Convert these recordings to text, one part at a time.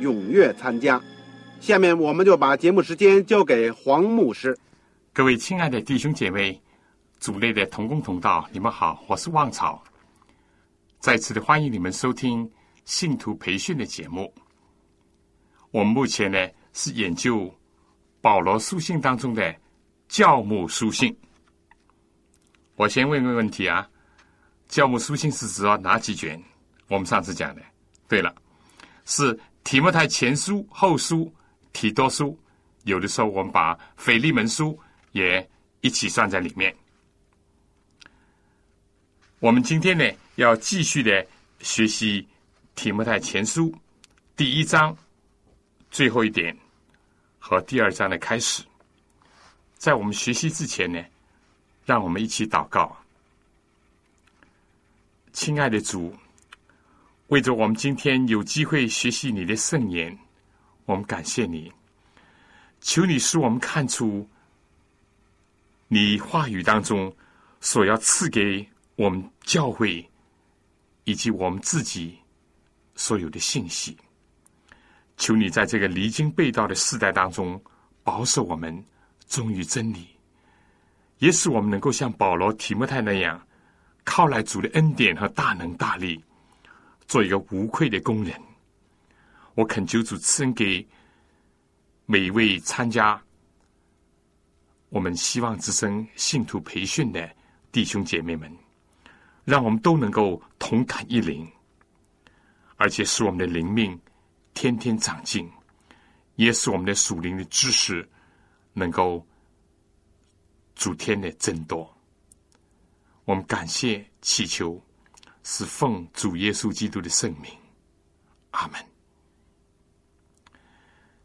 踊跃参加。下面我们就把节目时间交给黄牧师。各位亲爱的弟兄姐妹、组内的同工同道，你们好，我是旺草。再次的欢迎你们收听信徒培训的节目。我们目前呢是研究保罗书信当中的教母书信。我先问个问题啊，教母书信是指哪几卷？我们上次讲的，对了，是提摩太前书、后书、提多书，有的时候我们把腓利门书也一起算在里面。我们今天呢，要继续的学习提摩太前书第一章最后一点和第二章的开始。在我们学习之前呢。让我们一起祷告，亲爱的主，为着我们今天有机会学习你的圣言，我们感谢你。求你使我们看出你话语当中所要赐给我们教会以及我们自己所有的信息。求你在这个离经背道的时代当中保守我们忠于真理。也使我们能够像保罗、提摩太那样，靠来主的恩典和大能大力，做一个无愧的工人。我恳求主赐恩给每一位参加我们希望之声信徒培训的弟兄姐妹们，让我们都能够同感一灵，而且使我们的灵命天天长进，也使我们的属灵的知识能够。主天的增多，我们感谢祈求，是奉主耶稣基督的圣名，阿门。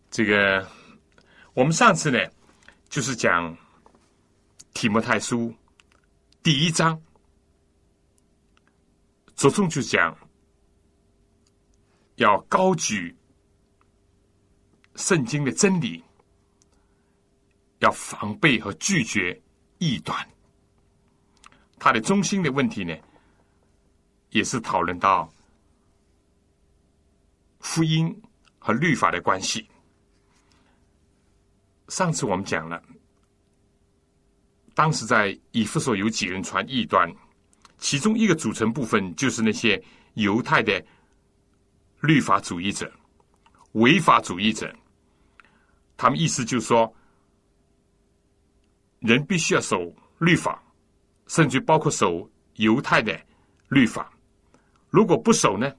这个我们上次呢，就是讲提摩太书第一章，着重就讲要高举圣经的真理。要防备和拒绝异端。它的中心的问题呢，也是讨论到福音和律法的关系。上次我们讲了，当时在以弗所有几人传异端，其中一个组成部分就是那些犹太的律法主义者、违法主义者。他们意思就是说。人必须要守律法，甚至包括守犹太的律法。如果不守呢，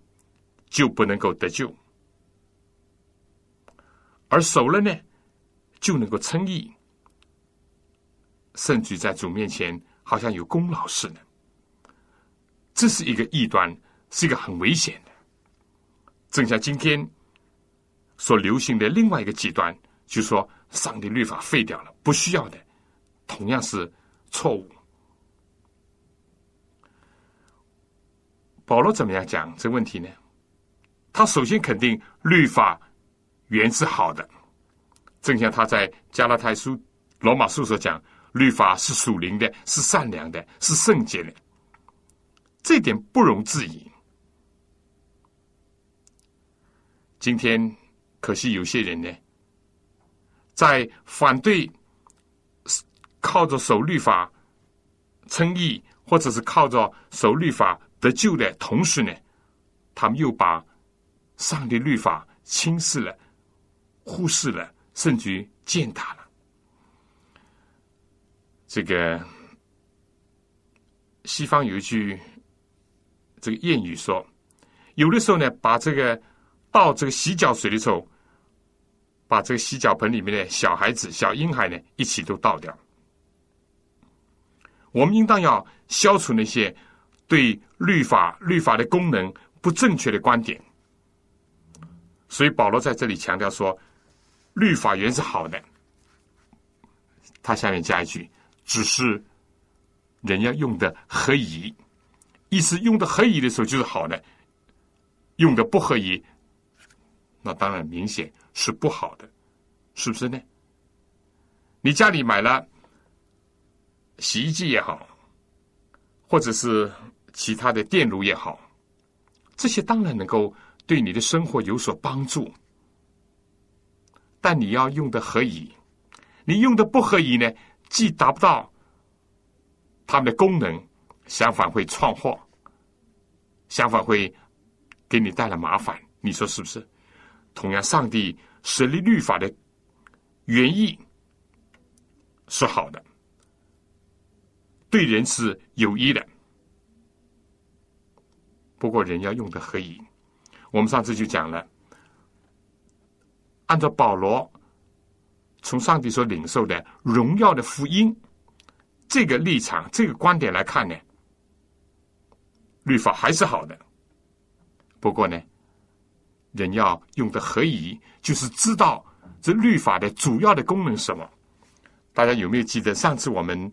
就不能够得救；而守了呢，就能够称义，甚至在主面前好像有功劳似的。这是一个异端，是一个很危险的。正像今天所流行的另外一个极端，就说上帝律法废掉了，不需要的。同样是错误。保罗怎么样讲这个问题呢？他首先肯定律法原是好的，正像他在加拉太书、罗马书所讲，律法是属灵的，是善良的，是圣洁的，这点不容置疑。今天可惜有些人呢，在反对。靠着守律法称义，或者是靠着守律法得救的同时呢，他们又把上帝律法轻视了、忽视了，甚至于践踏了。这个西方有一句这个谚语说，有的时候呢，把这个倒这个洗脚水的时候，把这个洗脚盆里面的小孩子、小婴孩呢一起都倒掉。我们应当要消除那些对律法、律法的功能不正确的观点。所以保罗在这里强调说，律法原是好的。他下面加一句。只是人要用的合宜，意思用的合宜的时候就是好的，用的不合宜，那当然明显是不好的，是不是呢？你家里买了洗衣机也好，或者是其他的电炉也好，这些当然能够对你的生活有所帮助，但你要用的合宜，你用的不合宜呢？既达不到他们的功能，相反会创祸，相反会给你带来麻烦。你说是不是？同样，上帝设立律法的原意是好的，对人是有益的。不过，人要用的合宜。我们上次就讲了，按照保罗。从上帝所领受的荣耀的福音，这个立场、这个观点来看呢，律法还是好的。不过呢，人要用的合宜，就是知道这律法的主要的功能是什么。大家有没有记得上次我们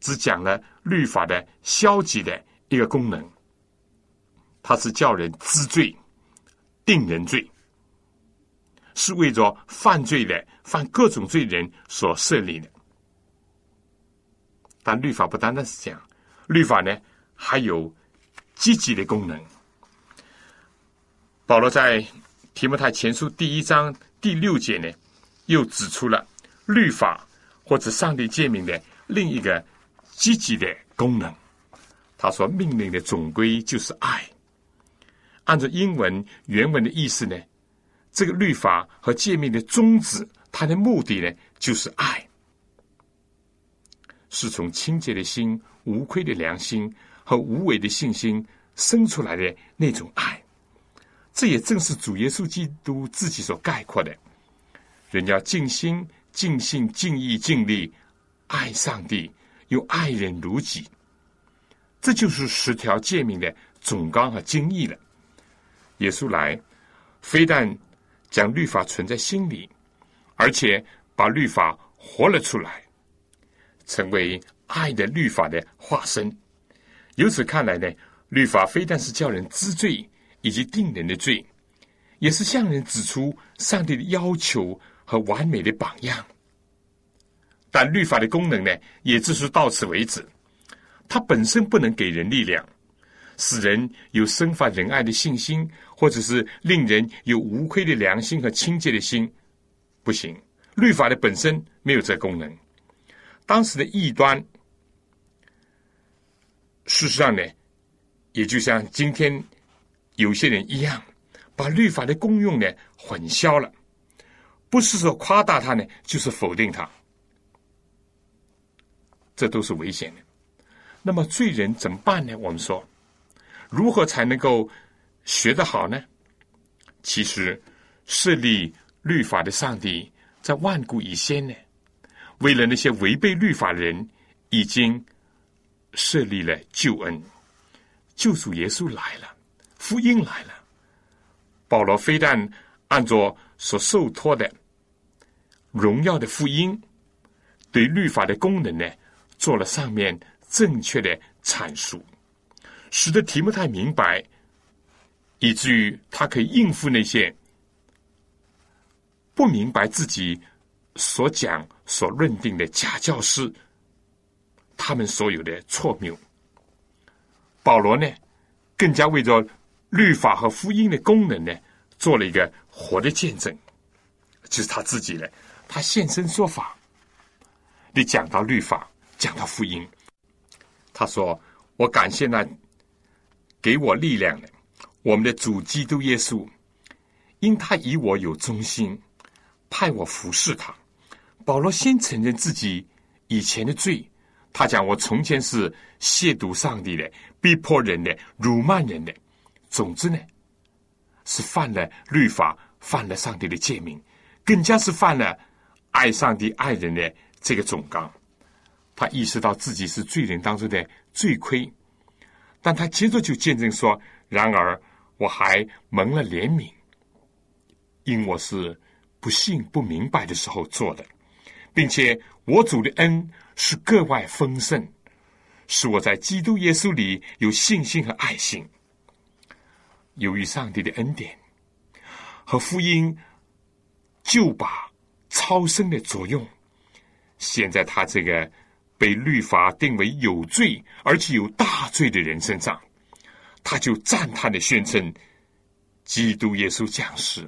只讲了律法的消极的一个功能？它是叫人知罪、定人罪。是为着犯罪的、犯各种罪人所设立的。但律法不单单是这样，律法呢还有积极的功能。保罗在提摩太前书第一章第六节呢，又指出了律法或者上帝诫命的另一个积极的功能。他说：“命令的总归就是爱。”按照英文原文的意思呢？这个律法和诫命的宗旨，它的目的呢，就是爱，是从清洁的心、无愧的良心和无为的信心生出来的那种爱。这也正是主耶稣基督自己所概括的：人要尽心、尽性、尽意、尽力爱上帝，又爱人如己。这就是十条诫命的总纲和精义了。耶稣来，非但将律法存在心里，而且把律法活了出来，成为爱的律法的化身。由此看来呢，律法非但是叫人知罪以及定人的罪，也是向人指出上帝的要求和完美的榜样。但律法的功能呢，也只是到此为止。它本身不能给人力量，使人有生发仁爱的信心。或者是令人有无愧的良心和清洁的心，不行。律法的本身没有这功能。当时的异端，事实上呢，也就像今天有些人一样，把律法的功用呢混淆了。不是说夸大它呢，就是否定它，这都是危险的。那么罪人怎么办呢？我们说，如何才能够？学得好呢？其实设立律法的上帝在万古以先呢，为了那些违背律法的人，已经设立了救恩。救主耶稣来了，福音来了。保罗非但按照所受托的荣耀的福音，对律法的功能呢，做了上面正确的阐述，使得提摩太明白。以至于他可以应付那些不明白自己所讲、所认定的假教师，他们所有的错谬。保罗呢，更加为着律法和福音的功能呢，做了一个活的见证，就是他自己呢，他现身说法，你讲到律法，讲到福音，他说：“我感谢那给我力量的。”我们的主基督耶稣，因他以我有忠心，派我服侍他。保罗先承认自己以前的罪，他讲我从前是亵渎上帝的、逼迫人的、辱骂人的。总之呢，是犯了律法，犯了上帝的诫命，更加是犯了爱上帝、爱人的这个总纲。他意识到自己是罪人当中的罪魁，但他接着就见证说：“然而我还蒙了怜悯，因我是不信不明白的时候做的，并且我主的恩是格外丰盛，使我在基督耶稣里有信心和爱心。由于上帝的恩典和福音，就把超生的作用，现在他这个。”被律法定为有罪而且有大罪的人身上，他就赞叹的宣称：“基督耶稣降世，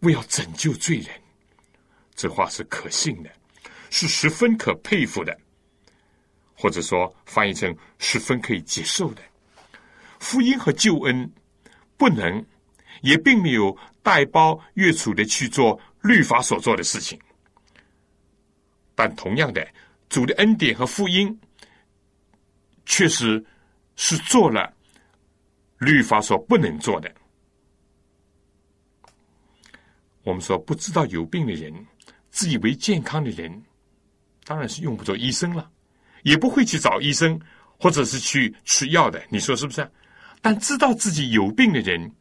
为要拯救罪人。”这话是可信的，是十分可佩服的，或者说翻译成十分可以接受的。福音和救恩不能，也并没有代包越处的去做律法所做的事情，但同样的。主的恩典和福音，确实是做了律法所不能做的。我们说，不知道有病的人，自以为健康的人，当然是用不着医生了，也不会去找医生，或者是去吃药的。你说是不是？但知道自己有病的人，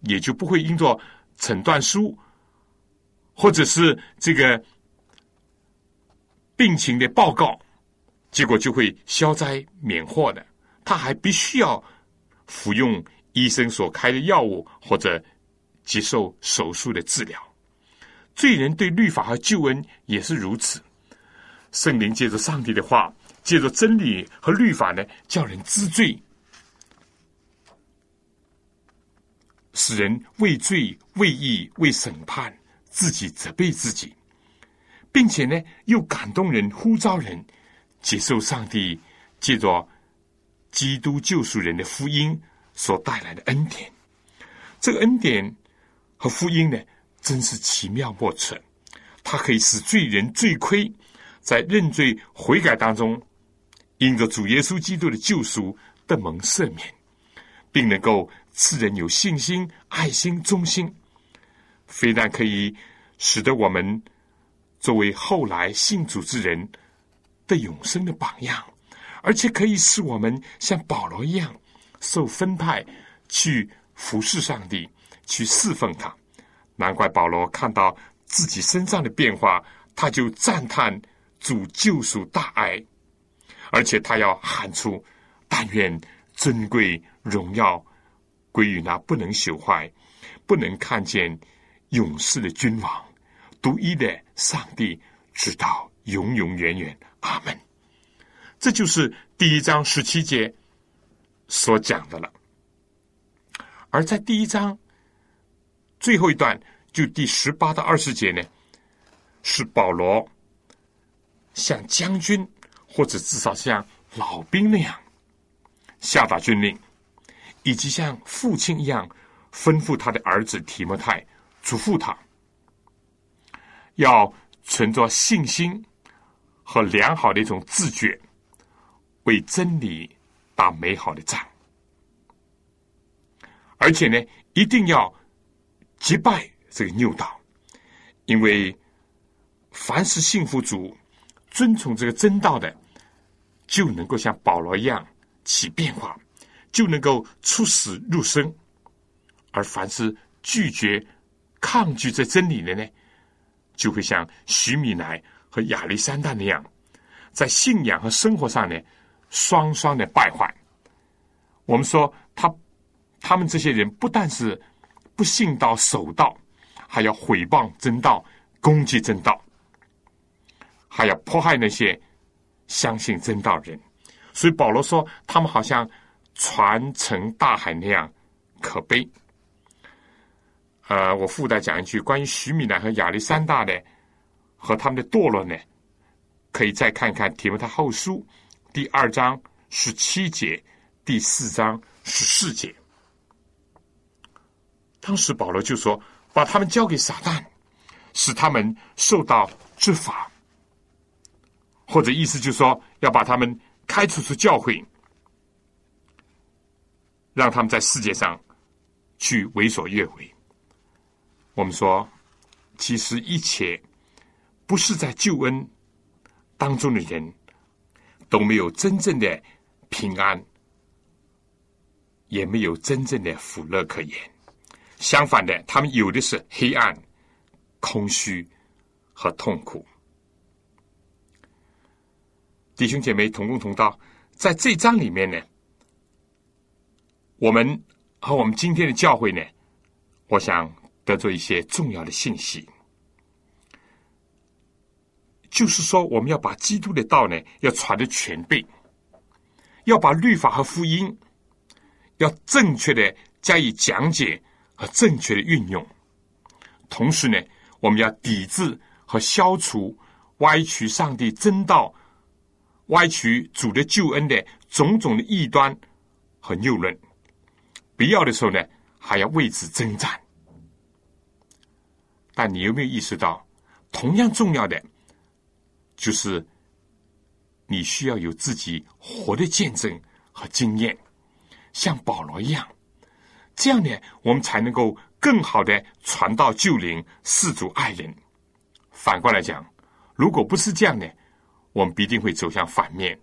也就不会因着诊断书，或者是这个。病情的报告，结果就会消灾免祸的。他还必须要服用医生所开的药物，或者接受手术的治疗。罪人对律法和救恩也是如此。圣灵借着上帝的话，借着真理和律法呢，叫人知罪，使人为罪、为义、为审判，自己责备自己。并且呢，又感动人、呼召人接受上帝借着基督救赎人的福音所带来的恩典。这个恩典和福音呢，真是奇妙莫测。它可以使罪人罪亏在认罪悔改当中，因着主耶稣基督的救赎得蒙赦免，并能够赐人有信心、爱心、忠心。非但可以使得我们。作为后来信主之人的永生的榜样，而且可以使我们像保罗一样受分派去服侍上帝，去侍奉他。难怪保罗看到自己身上的变化，他就赞叹主救赎大爱，而且他要喊出：“但愿尊贵荣耀归于那不能朽坏、不能看见永世的君王。”独一的上帝，直到永永远远，阿门。这就是第一章十七节所讲的了。而在第一章最后一段，就第十八到二十节呢，是保罗像将军或者至少像老兵那样下达军令，以及像父亲一样吩咐他的儿子提摩太，嘱咐他。要存着信心和良好的一种自觉，为真理打美好的仗，而且呢，一定要击败这个诱导，因为凡是信服主、遵从这个真道的，就能够像保罗一样起变化，就能够出死入生；而凡是拒绝、抗拒这真理的呢？就会像徐米莱和亚历山大那样，在信仰和生活上呢，双双的败坏。我们说他他们这些人不但是不信道守道，还要毁谤真道，攻击真道，还要迫害那些相信真道人。所以保罗说，他们好像船沉大海那样可悲。呃，我附带讲一句关于徐米乃和亚历山大的和他们的堕落呢，可以再看看《提摩太后书》第二章十七节、第四章十四节。当时保罗就说：“把他们交给撒旦，使他们受到执法。”或者意思就是说，要把他们开除出教会，让他们在世界上去为所欲为。我们说，其实一切不是在救恩当中的人都没有真正的平安，也没有真正的福乐可言。相反的，他们有的是黑暗、空虚和痛苦。弟兄姐妹同工同道，在这章里面呢，我们和我们今天的教会呢，我想得做一些重要的信息，就是说，我们要把基督的道呢，要传的全备，要把律法和福音要正确的加以讲解和正确的运用，同时呢，我们要抵制和消除歪曲上帝真道。歪曲主的救恩的种种的异端和谬论，必要的时候呢，还要为此征战。但你有没有意识到，同样重要的就是你需要有自己活的见证和经验，像保罗一样，这样呢，我们才能够更好的传道救灵、四主爱人。反过来讲，如果不是这样呢？我们必定会走向反面，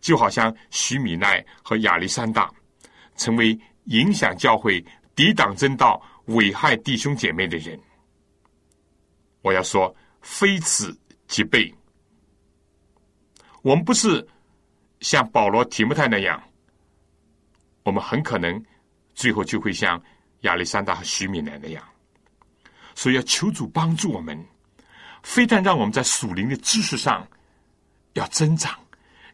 就好像徐米奈和亚历山大成为影响教会、抵挡真道、危害弟兄姐妹的人。我要说，非此即备。我们不是像保罗、提摩太那样，我们很可能最后就会像亚历山大和徐米奈那样。所以要求主帮助我们，非但让我们在属灵的知识上。要增长，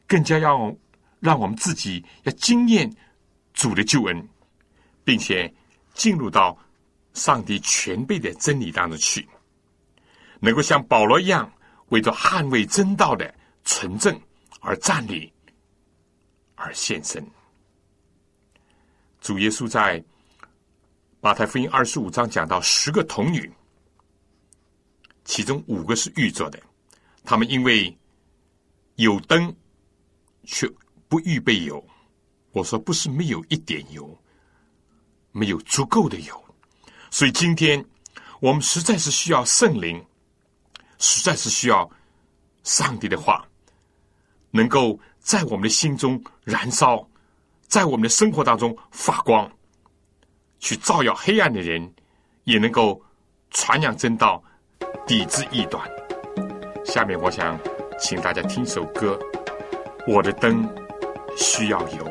更加要让我们自己要经验主的救恩，并且进入到上帝全备的真理当中去，能够像保罗一样，为着捍卫真道的纯正而站立，而献身。主耶稣在马太福音二十五章讲到十个童女，其中五个是预作的，他们因为。有灯，却不预备油。我说不是没有一点油，没有足够的油。所以今天我们实在是需要圣灵，实在是需要上帝的话，能够在我们的心中燃烧，在我们的生活当中发光，去照耀黑暗的人，也能够传扬真道，抵制异端。下面我想。请大家听首歌，《我的灯需要油》。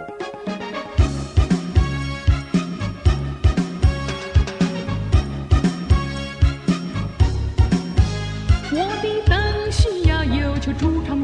油，求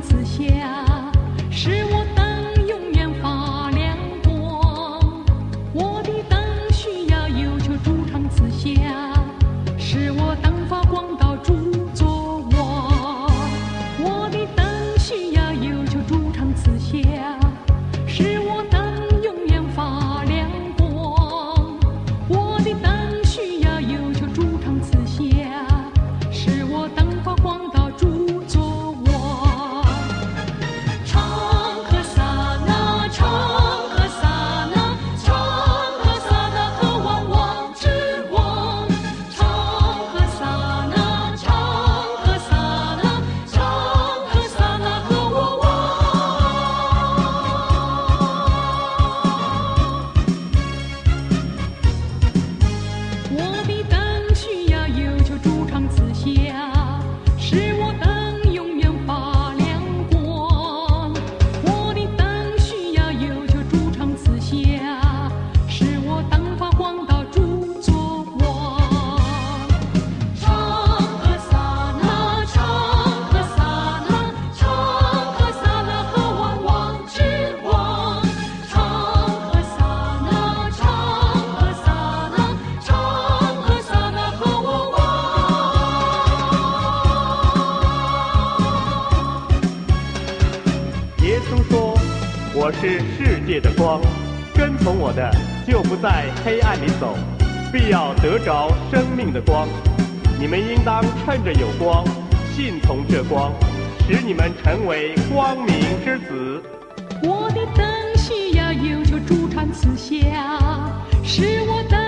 的就不在黑暗里走，必要得着生命的光。你们应当趁着有光，信从这光，使你们成为光明之子。我的灯需要有求主传慈下，使我的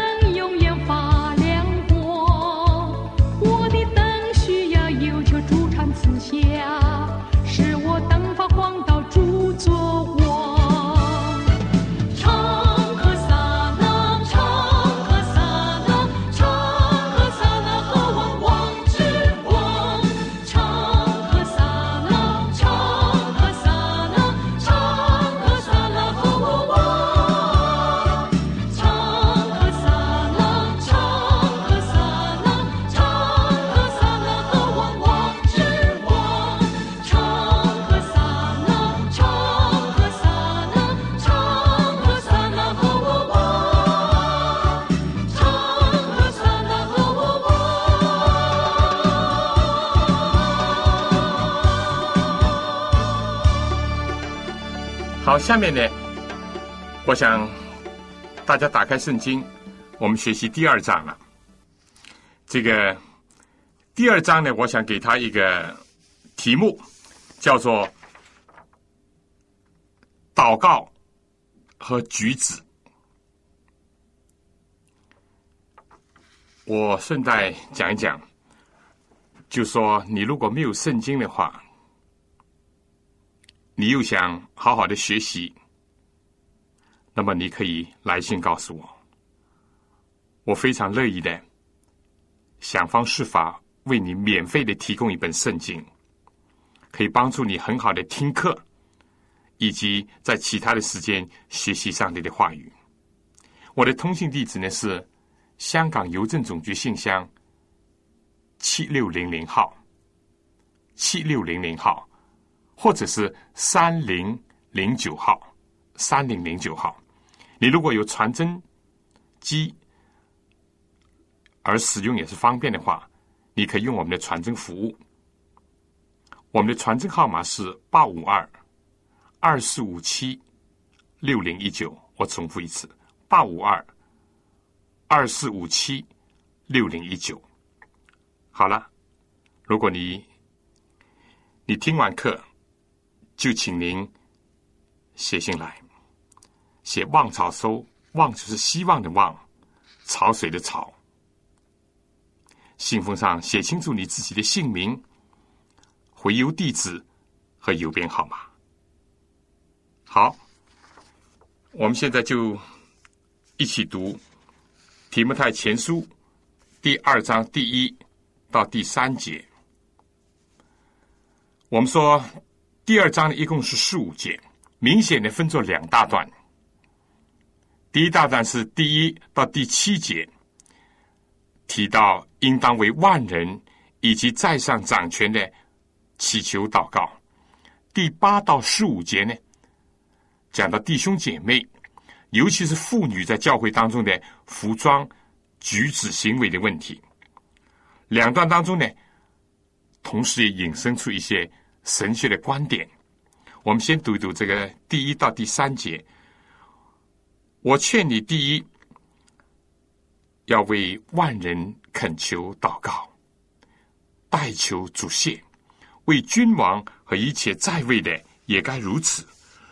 下面呢，我想大家打开圣经，我们学习第二章了。这个第二章呢，我想给他一个题目，叫做“祷告和举止”。我顺带讲一讲，就说你如果没有圣经的话，你又想好好的学习，那么你可以来信告诉我，我非常乐意的想方设法为你免费的提供一本圣经，可以帮助你很好的听课，以及在其他的时间学习上帝的话语。我的通信地址呢是香港邮政总局信箱七六零零号，七六零零号。或者是三零零九号，三零零九号。你如果有传真机，而使用也是方便的话，你可以用我们的传真服务。我们的传真号码是八五二二四五七六零一九。我重复一次：八五二二四五七六零一九。好了，如果你你听完课。就请您写信来，写“望草收”，“望”就是希望的“望”，潮水的“潮”。信封上写清楚你自己的姓名、回邮地址和邮编号码。好，我们现在就一起读《提摩太前书》第二章第一到第三节。我们说。第二章呢，一共是十五节，明显的分作两大段。第一大段是第一到第七节，提到应当为万人以及在上掌权的祈求祷告。第八到十五节呢，讲到弟兄姐妹，尤其是妇女在教会当中的服装、举止、行为的问题。两段当中呢，同时也引申出一些。神学的观点，我们先读一读这个第一到第三节。我劝你，第一要为万人恳求祷告，代求主谢；为君王和一切在位的也该如此，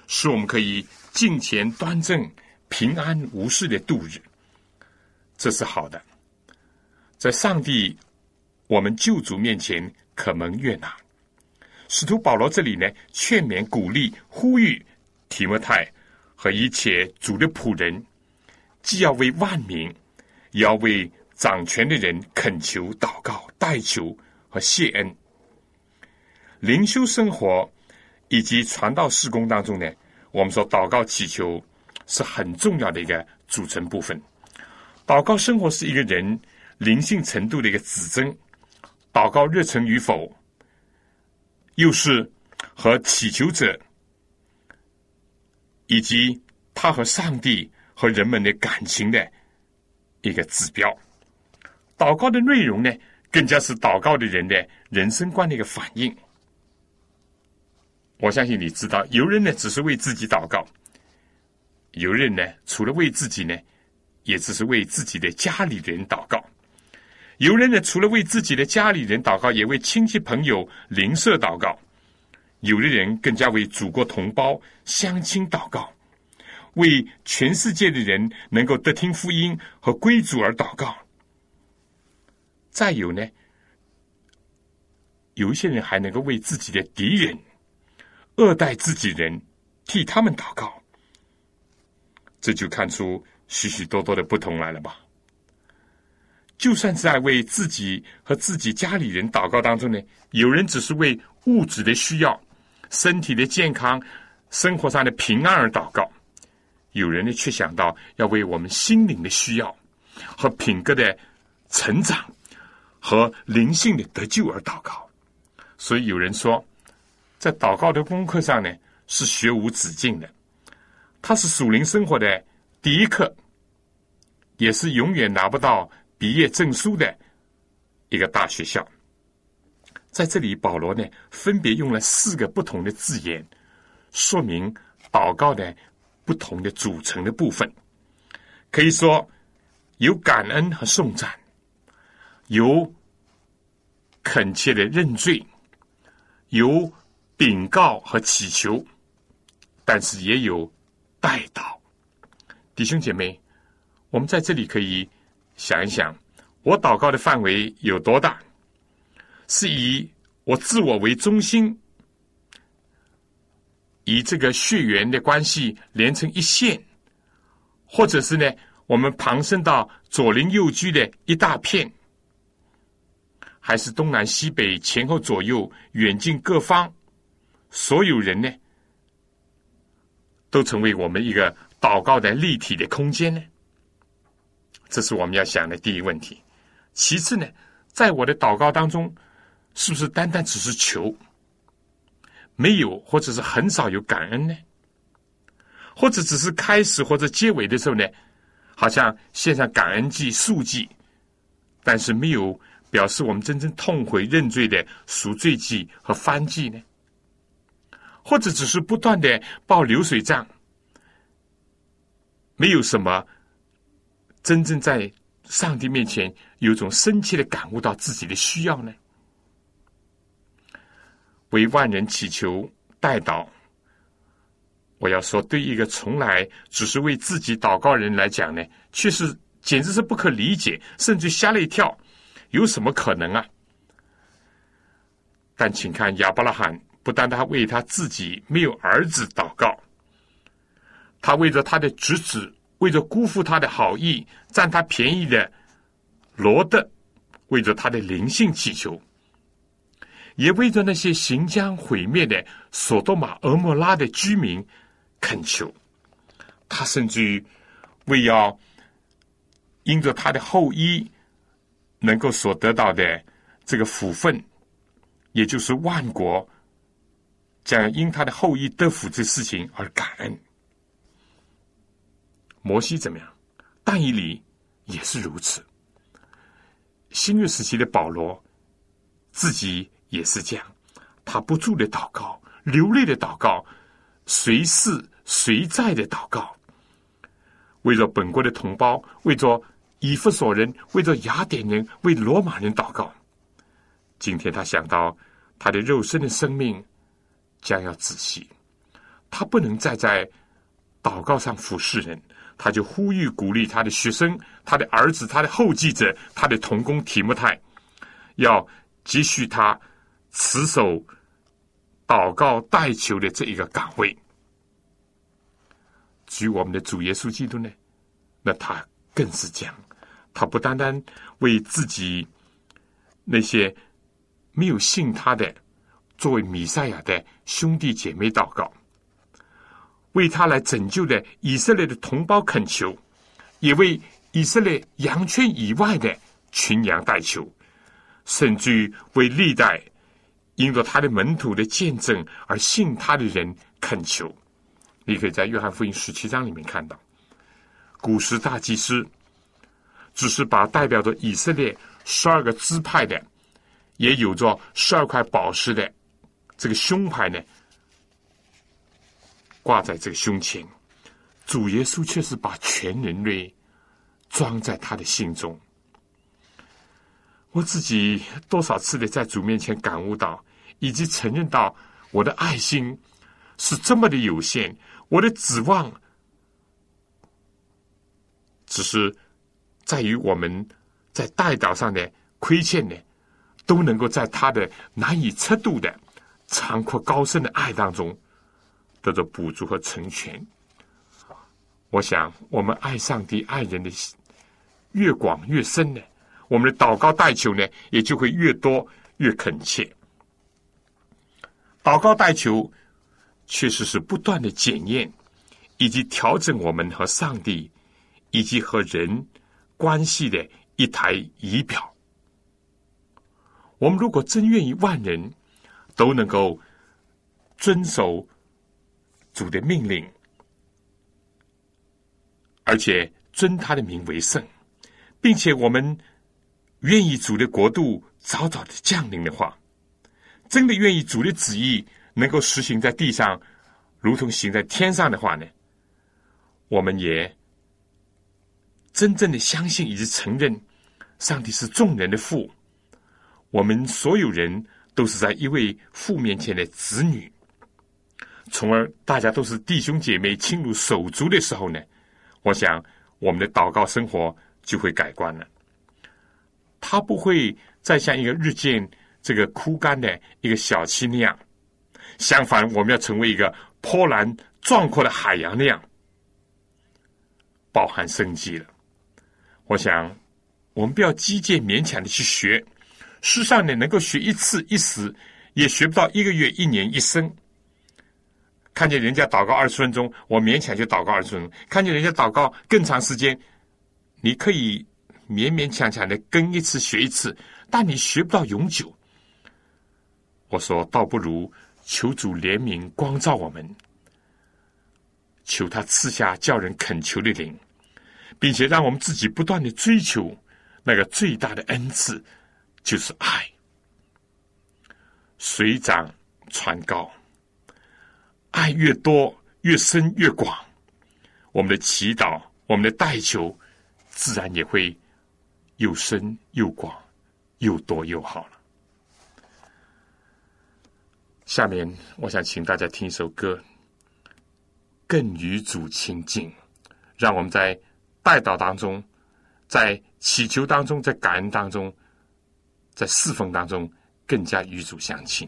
使我们可以敬虔端正、平安无事的度日。这是好的，在上帝我们救主面前可蒙悦纳。使徒保罗这里呢，劝勉、鼓励、呼吁提摩太和一切主的仆人，既要为万民，也要为掌权的人恳求、祷告、代求和谢恩。灵修生活以及传道事工当中呢，我们说祷告祈求是很重要的一个组成部分。祷告生活是一个人灵性程度的一个指针，祷告热忱与否。又是和祈求者，以及他和上帝和人们的感情的一个指标。祷告的内容呢，更加是祷告的人的人生观的一个反应。我相信你知道，有人呢只是为自己祷告，有人呢除了为自己呢，也只是为自己的家里人祷告；有人呢，除了为自己的家里人祷告，也为亲戚朋友邻舍祷告；有的人更加为祖国同胞乡亲祷告，为全世界的人能够得听福音和归主而祷告。再有呢，有一些人还能够为自己的敌人、恶待自己人，替他们祷告。这就看出许许多多的不同来了吧？就算是在为自己和自己家里人祷告当中呢，有人只是为物质的需要、身体的健康、生活上的平安而祷告；有人呢，却想到要为我们心灵的需要和品格的成长。和灵性的得救而祷告，所以有人说，在祷告的功课上呢，是学无止境的。它是属灵生活的第一课，也是永远拿不到毕业证书的一个大学校。在这里，保罗呢分别用了四个不同的字眼，说明祷告的不同的组成的部分。可以说，有感恩和颂赞。有恳切的认罪，有禀告和祈求，但是也有代祷。弟兄姐妹，我们在这里可以想一想，我祷告的范围有多大？是以我自我为中心，以这个血缘的关系连成一线，或者是呢，我们旁伸到左邻右居的一大片。还是东南西北前后左右远近各方所有人呢，都成为我们一个祷告的立体的空间呢？这是我们要想的第一问题。其次呢，在我的祷告当中，是不是单单只是求，没有或者是很少有感恩呢？或者只是开始或者结尾的时候呢，好像献上感恩祭、素祭，但是没有。表示我们真正痛悔认罪的赎罪祭和翻祭呢？或者只是不断的报流水账，没有什么真正在上帝面前有种深切的感悟到自己的需要呢？为万人祈求代祷，我要说，对一个从来只是为自己祷告人来讲呢，却是简直是不可理解，甚至吓了一跳。有什么可能啊？但请看亚伯拉罕，不但他为他自己没有儿子祷告，他为着他的侄子，为着辜负他的好意、占他便宜的罗德，为着他的灵性祈求，也为着那些行将毁灭的索多玛、俄摩拉的居民恳求。他甚至于为要因着他的后裔。能够所得到的这个福分，也就是万国将因他的后裔得福这事情而感恩。摩西怎么样？但以理也是如此。新约时期的保罗自己也是这样，他不住的祷告，流泪的祷告，随事随在的祷告，为了本国的同胞，为着。以弗所人为着雅典人、为罗马人祷告。今天他想到他的肉身的生命将要窒息，他不能再在祷告上服侍人，他就呼吁鼓励他的学生、他的儿子、他的后继者、他的同工提摩太，要继续他持守祷告代求的这一个岗位。至于我们的主耶稣基督呢，那他更是这样。他不单单为自己那些没有信他的作为弥赛亚的兄弟姐妹祷告，为他来拯救的以色列的同胞恳求，也为以色列羊圈以外的群羊代求，甚至于为历代因着他的门徒的见证而信他的人恳求。你可以在约翰福音十七章里面看到，古时大祭司。只是把代表着以色列十二个支派的，也有着十二块宝石的这个胸牌呢，挂在这个胸前。主耶稣却是把全人类装在他的心中。我自己多少次的在主面前感悟到，以及承认到我的爱心是这么的有限，我的指望只是在于我们在代祷上的亏欠呢，都能够在他的难以测度的长阔高深的爱当中得到补足和成全。我想，我们爱上帝、爱人的越广越深呢。我们的祷告代求呢，也就会越多越恳切。祷告代求确实是不断的检验以及调整我们和上帝以及和人关系的一台仪表。我们如果真愿意万人都能够遵守主的命令，而且尊他的名为圣，并且我们。愿意主的国度早早的降临的话，真的愿意主的旨意能够实行在地上，如同行在天上的话呢？我们也真正的相信以及承认，上帝是众人的父，我们所有人都是在一位父面前的子女，从而大家都是弟兄姐妹亲如手足的时候呢？我想我们的祷告生活就会改观了。它不会再像一个日渐这个枯干的一个小溪那样，相反，我们要成为一个波澜壮阔的海洋那样，饱含生机了。我想，我们不要机械勉强的去学，世上呢能够学一次一时，也学不到一个月、一年、一生。看见人家祷告二十分钟，我勉强就祷告二十分钟；看见人家祷告更长时间，你可以。勉勉强强的跟一次学一次，但你学不到永久。我说，倒不如求主怜悯光照我们，求他赐下叫人恳求的灵，并且让我们自己不断的追求那个最大的恩赐，就是爱。水涨船高，爱越多越深越广，我们的祈祷，我们的代求，自然也会。又深又广，又多又好了。下面，我想请大家听一首歌，《更与主亲近》，让我们在拜祷当中，在祈求当中，在感恩当中，在侍奉当中，更加与主相亲。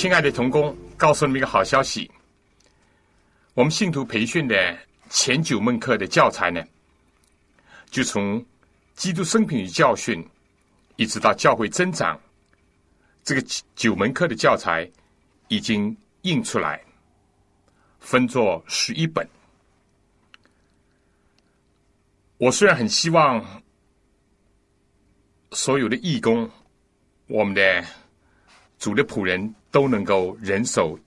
亲爱的童工，告诉你们一个好消息：我们信徒培训的前九门课的教材呢，就从基督生平与教训，一直到教会增长，这个九门课的教材已经印出来，分作十一本。我虽然很希望所有的义工，我们的主的仆人都能够人手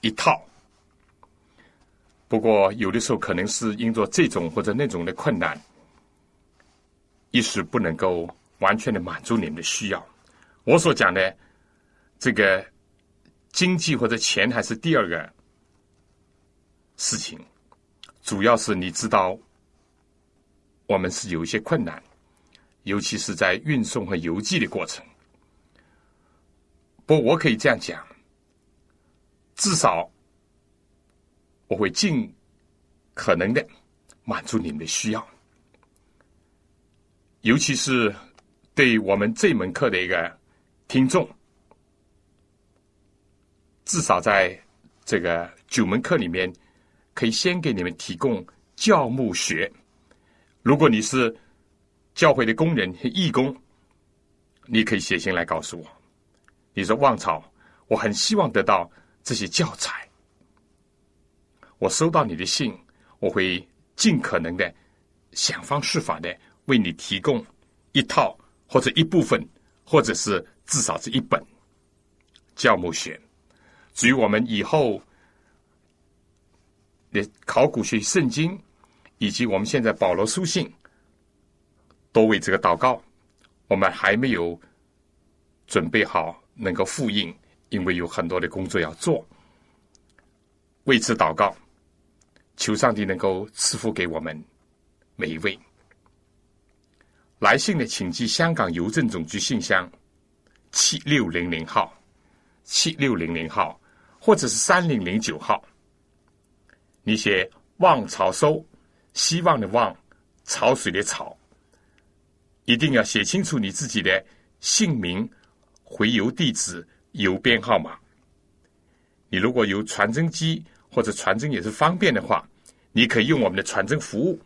一套，不过有的时候可能是因着这种或者那种的困难，一时不能够完全的满足你们的需要。我所讲的这个经济或者钱还是第二个事情，主要是你知道。我们是有一些困难，尤其是在运送和邮寄的过程。不，我可以这样讲，至少我会尽可能的满足你们的需要，尤其是对我们这门课的一个听众，至少在这个九门课里面，可以先给你们提供教牧学。如果你是教会的工人、义工，你可以写信来告诉我。你说旺草，我很希望得到这些教材。我收到你的信，我会尽可能的想方设法的为你提供一套或者一部分，或者是至少是一本教母学。至于我们以后的考古学圣经。以及我们现在保罗书信都为这个祷告，我们还没有准备好能够复印，因为有很多的工作要做。为此祷告，求上帝能够赐福给我们每一位。来信的请寄香港邮政总局信箱七六零零号，七六零零号，或者是三零零九号。你写望潮收。希望的望，潮水的潮，一定要写清楚你自己的姓名、回邮地址、邮编号码。你如果有传真机或者传真也是方便的话，你可以用我们的传真服务。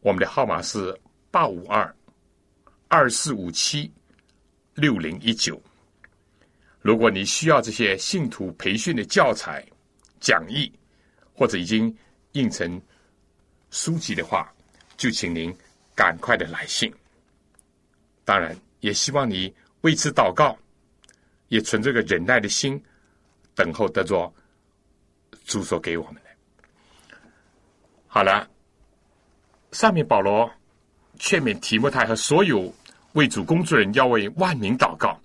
我们的号码是八五二二四五七六零一九。如果你需要这些信徒培训的教材、讲义，或者已经印成。书籍的话，就请您赶快的来信。当然，也希望你为此祷告，也存这个忍耐的心，等候得着主所给我们的。好了，上面保罗劝勉提摩太和所有为主工作人要为万民祷告。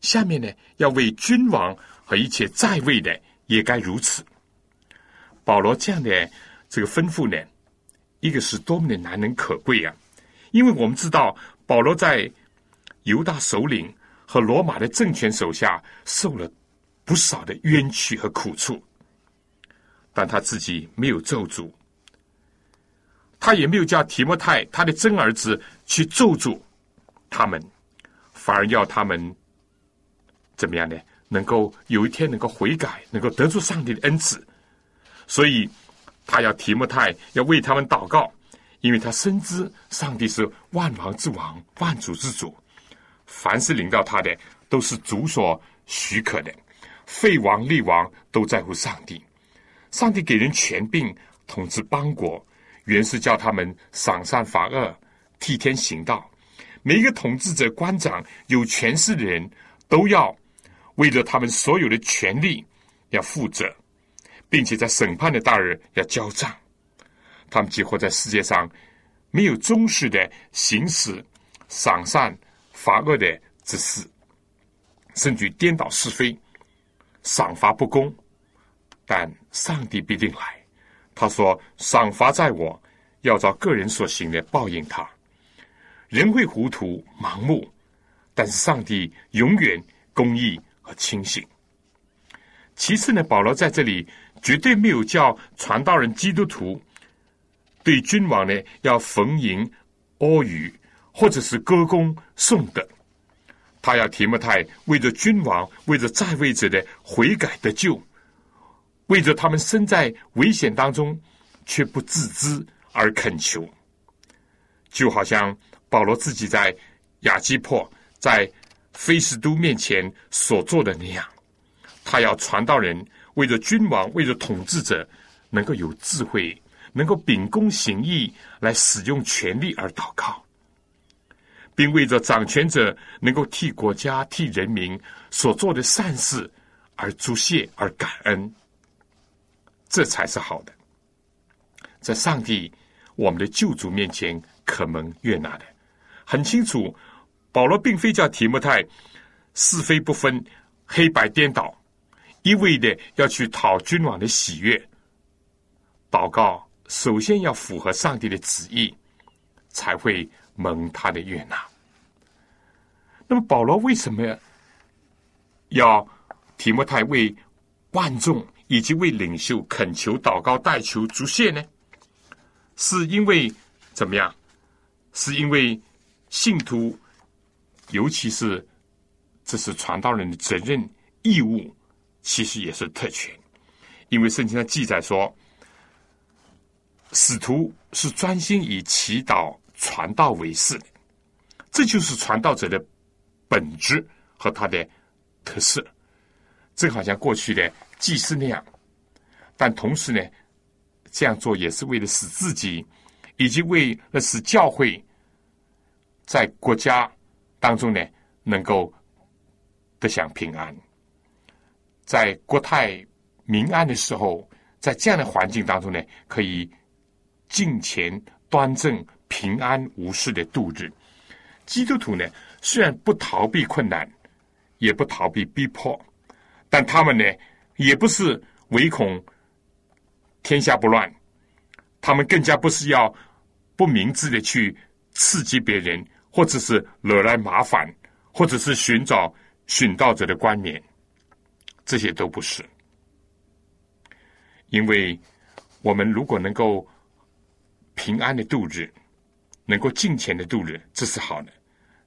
下面呢，要为君王和一切在位的也该如此。保罗这样的这个吩咐呢？一个是多么的难能可贵啊！因为我们知道保罗在犹大首领和罗马的政权手下受了不少的冤屈和苦处，但他自己没有咒诅，他也没有叫提莫泰他的真儿子去咒诅他们，反而要他们怎么样呢？能够有一天能够悔改，能够得出上帝的恩赐，所以。他要提莫泰要为他们祷告，因为他深知上帝是万王之王、万主之主，凡是领到他的都是主所许可的。废王立王都在乎上帝，上帝给人权柄统治邦国，原是叫他们赏善罚恶、替天行道。每一个统治者、官长、有权势的人都要为了他们所有的权利要负责。并且在审判的大日要交账，他们几乎在世界上没有忠实的行使赏善罚恶的之事，甚至颠倒是非、赏罚不公。但上帝必定来，他说：“赏罚在我，要照个人所行的报应他。”人会糊涂盲目，但是上帝永远公义和清醒。其次呢，保罗在这里。绝对没有叫传道人基督徒对君王呢要逢迎阿谀，或者是歌功颂德。他要提摩太为着君王、为着在位者的悔改得救，为着他们身在危险当中却不自知而恳求，就好像保罗自己在亚基破在菲斯都面前所做的那样，他要传道人为着君王、为着统治者能够有智慧，能够秉公行义来使用权力而祷告。并为着掌权者能够替国家、替人民所做的善事而足谢、而感恩，这才是好的，在上帝我们的救主面前可蒙悦纳的。很清楚，保罗并非叫提摩太是非不分、黑白颠倒，一味的要去讨君王的喜悦。祷告首先要符合上帝的旨意，才会。蒙他的悦纳。那么保罗为什么要提摩太为万众以及为领袖恳求、祷告、代求、足谢呢？是因为怎么样？是因为信徒，尤其是这是传道人的责任义务，其实也是特权。因为圣经上记载说，使徒是专心以祈祷。传道为事，这就是传道者的本质和他的特色。正好像过去的祭司那样，但同时呢，这样做也是为了使自己，以及为了使教会，在国家当中呢能够得享平安。在国泰民安的时候，在这样的环境当中呢，可以敬虔端正。平安无事的度日，基督徒呢，虽然不逃避困难，也不逃避逼迫，但他们呢，也不是唯恐天下不乱，他们更加不是要不明智的去刺激别人，或者是惹来麻烦，或者是寻找寻道者的冠冕，这些都不是，因为我们如果能够平安的度日。能够尽前的度日，这是好的，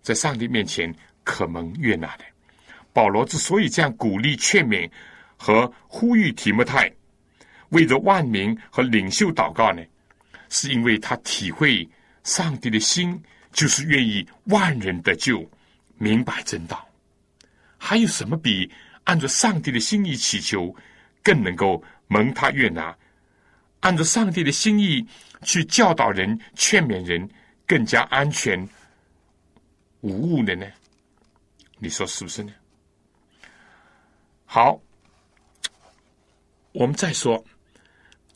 在上帝面前可蒙悦纳的。保罗之所以这样鼓励、劝勉和呼吁提摩太为着万民和领袖祷告呢，是因为他体会上帝的心就是愿意万人得救、明白真道。还有什么比按照上帝的心意祈求更能够蒙他悦纳？按照上帝的心意去教导人、劝勉人？更加安全无误的呢？你说是不是呢？好，我们再说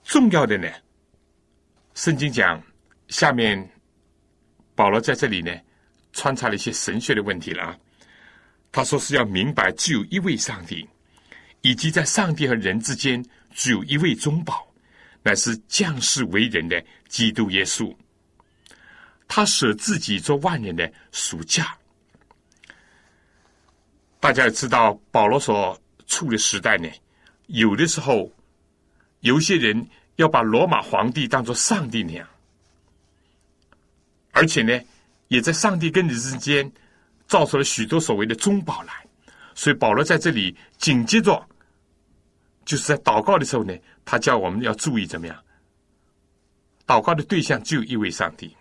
重要的呢。圣经讲下面，保罗在这里呢穿插了一些神学的问题了啊。他说是要明白只有一位上帝，以及在上帝和人之间只有一位中保，乃是降世为人的基督耶稣。他舍自己做万人的暑假。大家也知道，保罗所处的时代呢，有的时候有些人要把罗马皇帝当做上帝那样，而且呢，也在上帝跟你之间造出了许多所谓的宗保来。所以保罗在这里紧接着，就是在祷告的时候呢，他叫我们要注意怎么样？祷告的对象只有一位上帝。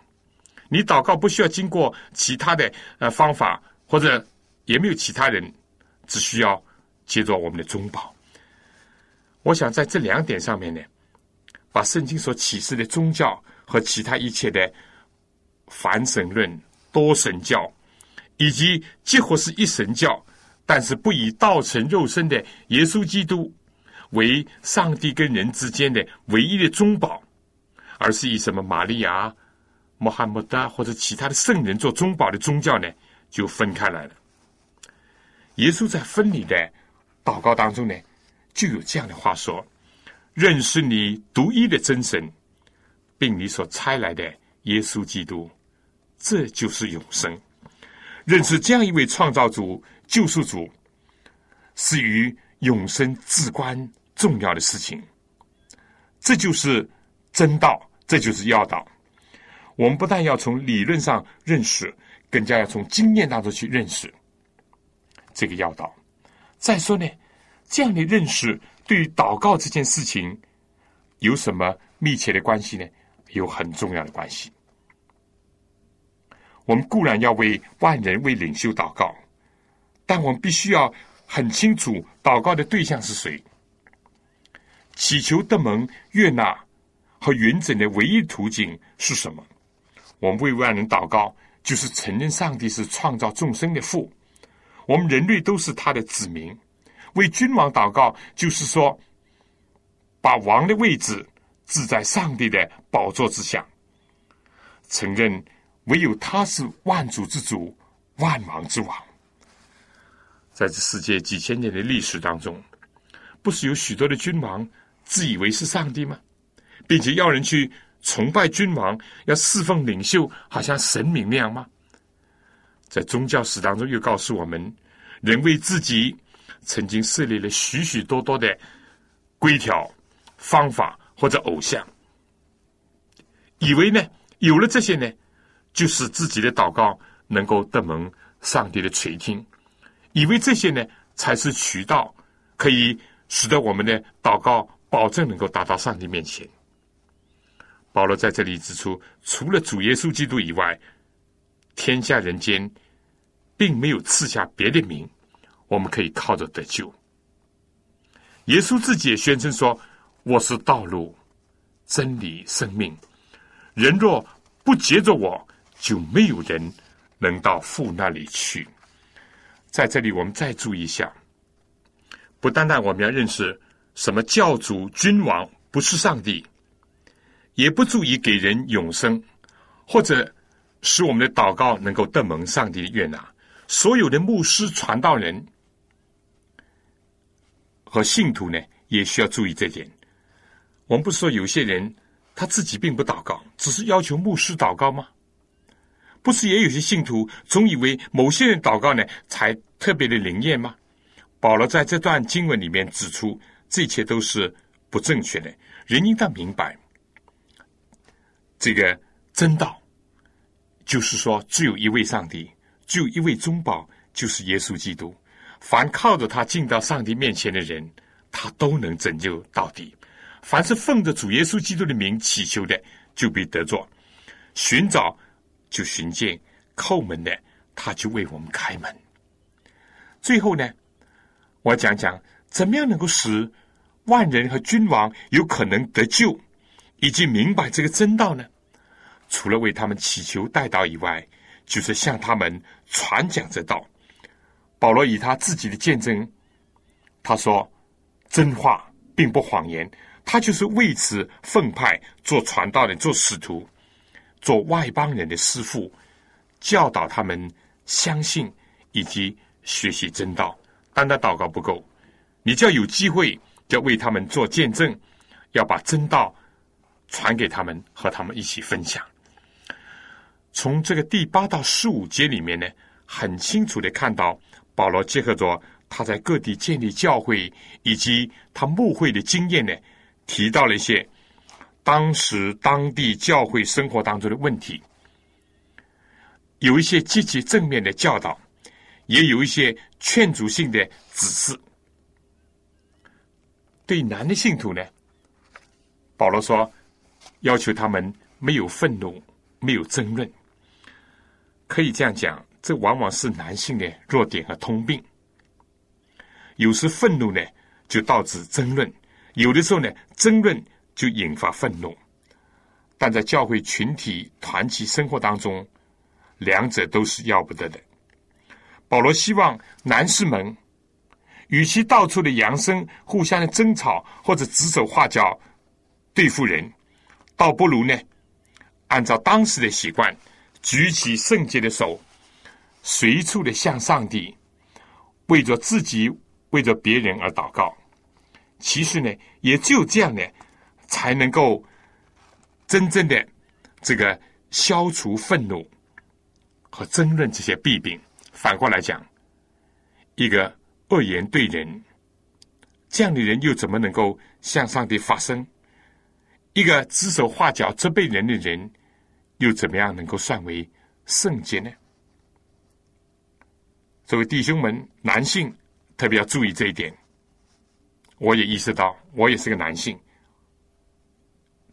你祷告不需要经过其他的呃方法，或者也没有其他人，只需要接着我们的中保。我想在这两点上面呢，把圣经所启示的宗教和其他一切的反神论、多神教，以及几乎是一神教，但是不以道成肉身的耶稣基督为上帝跟人之间的唯一的中保，而是以什么玛利亚。穆罕默德或者其他的圣人做中保的宗教呢，就分开来了。耶稣在分离的祷告当中呢，就有这样的话说：“认识你独一的真神，并你所差来的耶稣基督，这就是永生。认识这样一位创造主、救赎主，是与永生至关重要的事情。这就是真道，这就是要道。”我们不但要从理论上认识，更加要从经验当中去认识。这个要道。再说呢，这样的认识对于祷告这件事情有什么密切的关系呢？有很重要的关系。我们固然要为万人、为领袖祷告，但我们必须要很清楚祷告的对象是谁。祈求德蒙悦纳和允整的唯一途径是什么？我们为万人祷告，就是承认上帝是创造众生的父，我们人类都是他的子民。为君王祷告，就是说，把王的位置置在上帝的宝座之下，承认唯有他是万主之主、万王之王。在这世界几千年的历史当中，不是有许多的君王自以为是上帝吗？并且要人去崇拜君王，要侍奉领袖，好像神明那样吗？在宗教史当中，又告诉我们，人为自己曾经设立了许许多多的规条、方法或者偶像，以为呢有了这些呢，就使自己的祷告能够得蒙上帝的垂听，以为这些呢才是渠道，可以使得我们的祷告保证能够达到上帝面前。保罗在这里指出，除了主耶稣基督以外，天下人间并没有赐下别的名，我们可以靠着得救。耶稣自己也宣称说：“我是道路、真理、生命。人若不接着我，就没有人能到父那里去。”在这里，我们再注意一下，不单单我们要认识什么教主、君王不是上帝。也不足以给人永生，或者使我们的祷告能够得蒙上帝的悦纳。所有的牧师、传道人和信徒呢，也需要注意这点。我们不是说有些人他自己并不祷告，只是要求牧师祷告吗？不是也有些信徒总以为某些人祷告呢，才特别的灵验吗？保罗在这段经文里面指出，这一切都是不正确的。人应当明白。这个真道，就是说，只有一位上帝，只有一位中保，就是耶稣基督。凡靠着他进到上帝面前的人，他都能拯救到底。凡是奉着主耶稣基督的名祈求的，就被得着；寻找就寻见，叩门的他就为我们开门。最后呢，我讲讲怎么样能够使万人和君王有可能得救，以及明白这个真道呢？除了为他们祈求代祷以外，就是向他们传讲这道。保罗以他自己的见证，他说：“真话并不谎言，他就是为此奉派做传道人、做使徒、做外邦人的师傅，教导他们相信以及学习真道。单单祷告不够，你就要有机会，要为他们做见证，要把真道传给他们，和他们一起分享。”从这个第八到十五节里面呢，很清楚的看到保罗结合着他在各地建立教会以及他牧会的经验呢，提到了一些当时当地教会生活当中的问题，有一些积极正面的教导，也有一些劝阻性的指示。对男的信徒呢，保罗说，要求他们没有愤怒，没有争论。可以这样讲，这往往是男性的弱点和通病。有时愤怒呢，就导致争论；有的时候呢，争论就引发愤怒。但在教会群体团体生活当中，两者都是要不得的。保罗希望男士们，与其到处的扬声、互相的争吵或者指手画脚对付人，倒不如呢，按照当时的习惯。举起圣洁的手，随处的向上帝为着自己、为着别人而祷告。其实呢，也只有这样呢，才能够真正的这个消除愤怒和争论这些弊病。反过来讲，一个恶言对人，这样的人又怎么能够向上帝发声？一个指手画脚责备人的人。又怎么样能够算为圣洁呢？作为弟兄们，男性特别要注意这一点。我也意识到，我也是个男性，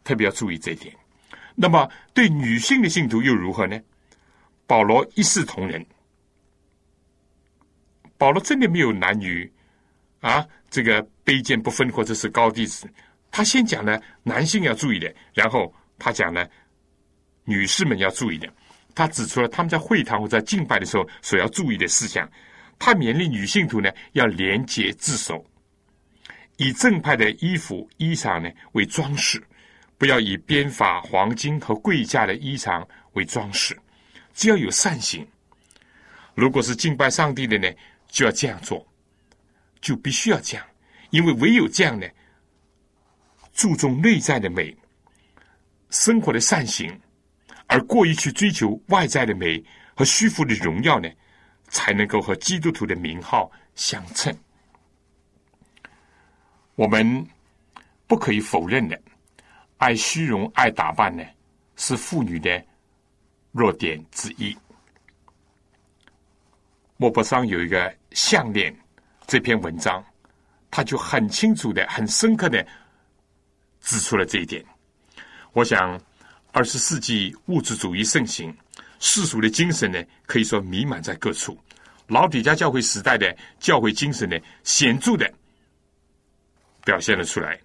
特别要注意这一点。那么，对女性的信徒又如何呢？保罗一视同仁。保罗真的没有男女啊，这个卑贱不分，或者是高低子。他先讲了，男性要注意的，然后他讲了，女士们要注意的。他指出了他们在会堂或者敬拜的时候所要注意的事项。他勉励女性徒呢，要廉洁自守。以正派的衣服衣裳呢为装饰，不要以编法、黄金和贵价的衣裳为装饰，只要有善行。如果是敬拜上帝的呢，就要这样做，就必须要这样，因为唯有这样呢，注重内在的美、生活的善行，而过于去追求外在的美和虚浮的荣耀呢，才能够和基督徒的名号相称。我们不可以否认的，爱虚荣、爱打扮呢，是妇女的弱点之一。莫泊桑有一个项链这篇文章，他就很清楚的、很深刻的指出了这一点。我想，二十世纪物质主义盛行，世俗的精神呢，可以说弥漫在各处。老底家教会时代的教会精神呢，显著的。表现了出来，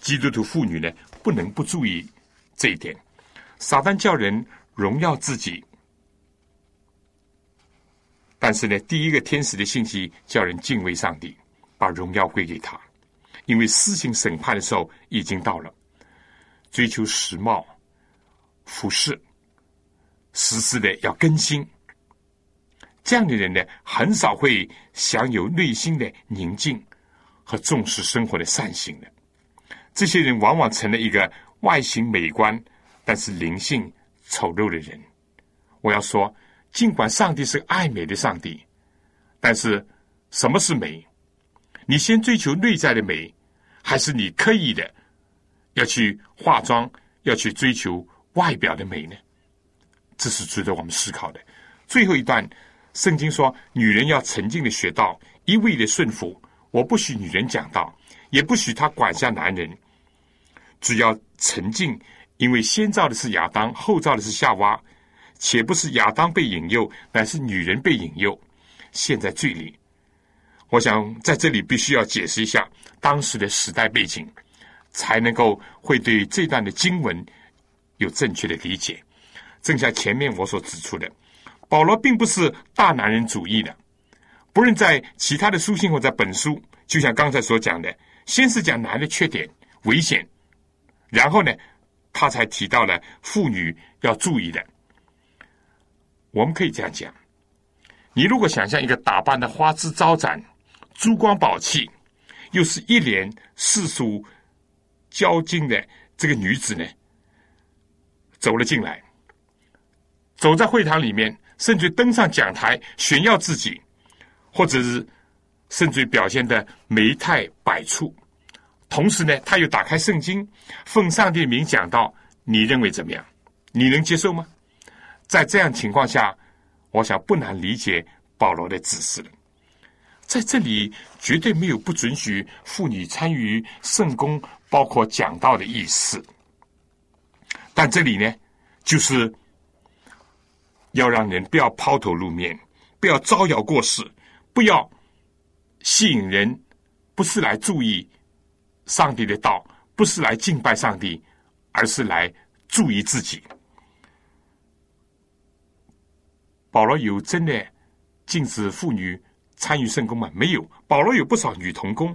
基督徒妇女呢不能不注意这一点。撒旦叫人荣耀自己，但是呢，第一个天使的信息叫人敬畏上帝，把荣耀归给他，因为施行审判的时候已经到了。追求时髦、服饰，时时的要更新，这样的人呢，很少会享有内心的宁静。和重视生活的善行的，这些人往往成了一个外形美观，但是灵性丑陋的人。我要说，尽管上帝是爱美的上帝，但是什么是美？你先追求内在的美，还是你刻意的要去化妆，要去追求外表的美呢？这是值得我们思考的。最后一段，圣经说，女人要沉静的学道，一味的顺服。我不许女人讲道，也不许她管辖男人。只要沉静，因为先造的是亚当，后造的是夏娃，且不是亚当被引诱，乃是女人被引诱，陷在罪里。我想在这里必须要解释一下当时的时代背景，才能够会对这段的经文有正确的理解。正像前面我所指出的，保罗并不是大男人主义的。不论在其他的书信或在本书，就像刚才所讲的，先是讲男的缺点、危险，然后呢，他才提到了妇女要注意的。我们可以这样讲：你如果想象一个打扮的花枝招展、珠光宝气，又是一脸世俗娇矜的这个女子呢，走了进来，走在会堂里面，甚至登上讲台炫耀自己。或者是甚至表现的眉态百出，同时呢，他又打开圣经，奉上帝的名讲道，你认为怎么样？你能接受吗？在这样情况下，我想不难理解保罗的指示了。在这里绝对没有不准许妇女参与圣公，包括讲道的意思。但这里呢，就是要让人不要抛头露面，不要招摇过市。不要吸引人，不是来注意上帝的道，不是来敬拜上帝，而是来注意自己。保罗有真的禁止妇女参与圣公吗？没有。保罗有不少女童工，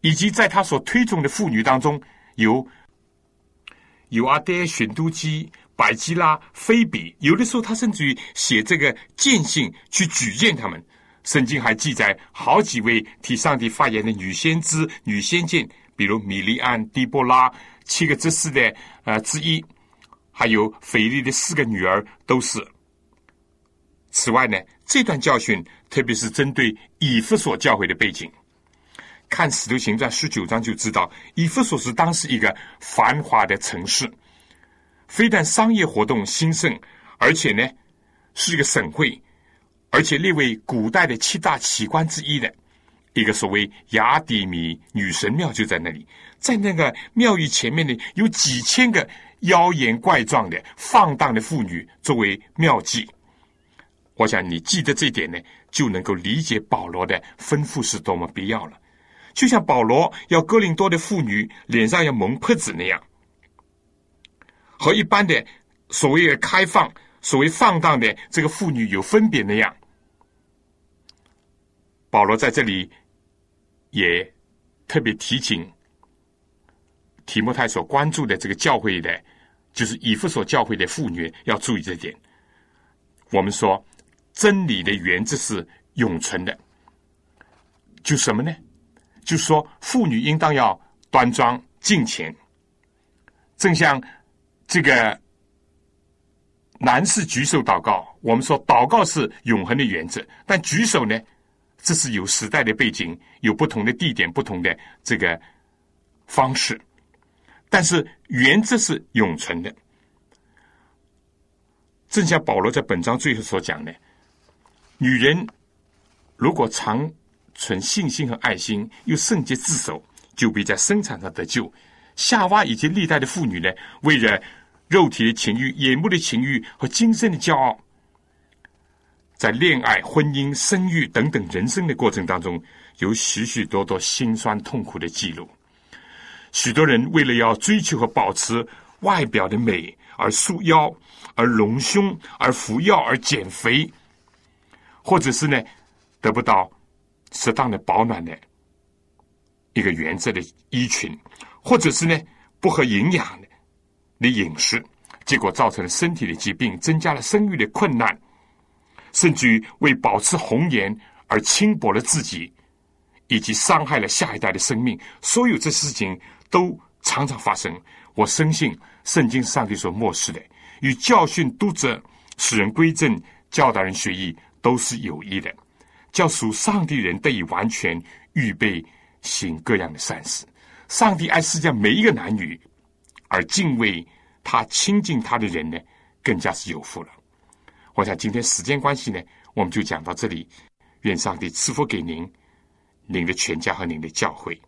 以及在他所推崇的妇女当中，有有阿爹、选都基、百基拉、菲比。有的时候，他甚至于写这个荐信去举荐他们。圣经还记载好几位替上帝发言的女先知、女先见，比如米利安、狄波拉，七个执事的呃之一，还有腓力的四个女儿都是。此外呢，这段教训特别是针对以弗所教会的背景，看《使徒行传》十九章就知道，以弗所是当时一个繁华的城市，非但商业活动兴盛，而且呢是一个省会。而且列为古代的七大奇观之一的一个所谓雅典米女神庙就在那里，在那个庙宇前面呢，有几千个妖言怪状的放荡的妇女作为庙妓。我想你记得这点呢，就能够理解保罗的吩咐是多么必要了。就像保罗要哥林多的妇女脸上要蒙帕子那样，和一般的所谓的开放、所谓放荡的这个妇女有分别那样，保罗在这里也特别提醒提摩太所关注的这个教会的，就是以弗所教会的妇女要注意这点。我们说真理的原则是永存的，就什么呢？就说妇女应当要端庄敬虔，正像这个男士举手祷告。我们说祷告是永恒的原则，但举手呢，这是有时代的背景，有不同的地点，不同的这个方式。但是原则是永存的。正像保罗在本章最后所讲的，女人如果常。存信心和爱心，又圣洁自守，就必在生产上得救。夏娃以及历代的妇女呢，为了肉体的情欲、眼目的情欲和今生的骄傲，在恋爱、婚姻、生育等等人生的过程当中，有许许多多心酸痛苦的记录。许多人为了要追求和保持外表的美而束腰、而隆胸、而服药、而减肥，或者是呢，得不到。适当的保暖的一个原则的衣裙，或者是呢不合营养的的饮食，结果造成了身体的疾病，增加了生育的困难，甚至于为保持红颜而轻薄了自己，以及伤害了下一代的生命。所有这事情都常常发生。我深信圣经上帝所漠视的，与教训督责、使人归正、教导人学艺，都是有益的。叫属上帝人得以完全预备行各样的善事。上帝爱世界每一个男女，而敬畏他、亲近他的人呢，更加是有福了。我想今天时间关系呢，我们就讲到这里。愿上帝赐福给您、您的全家和您的教会。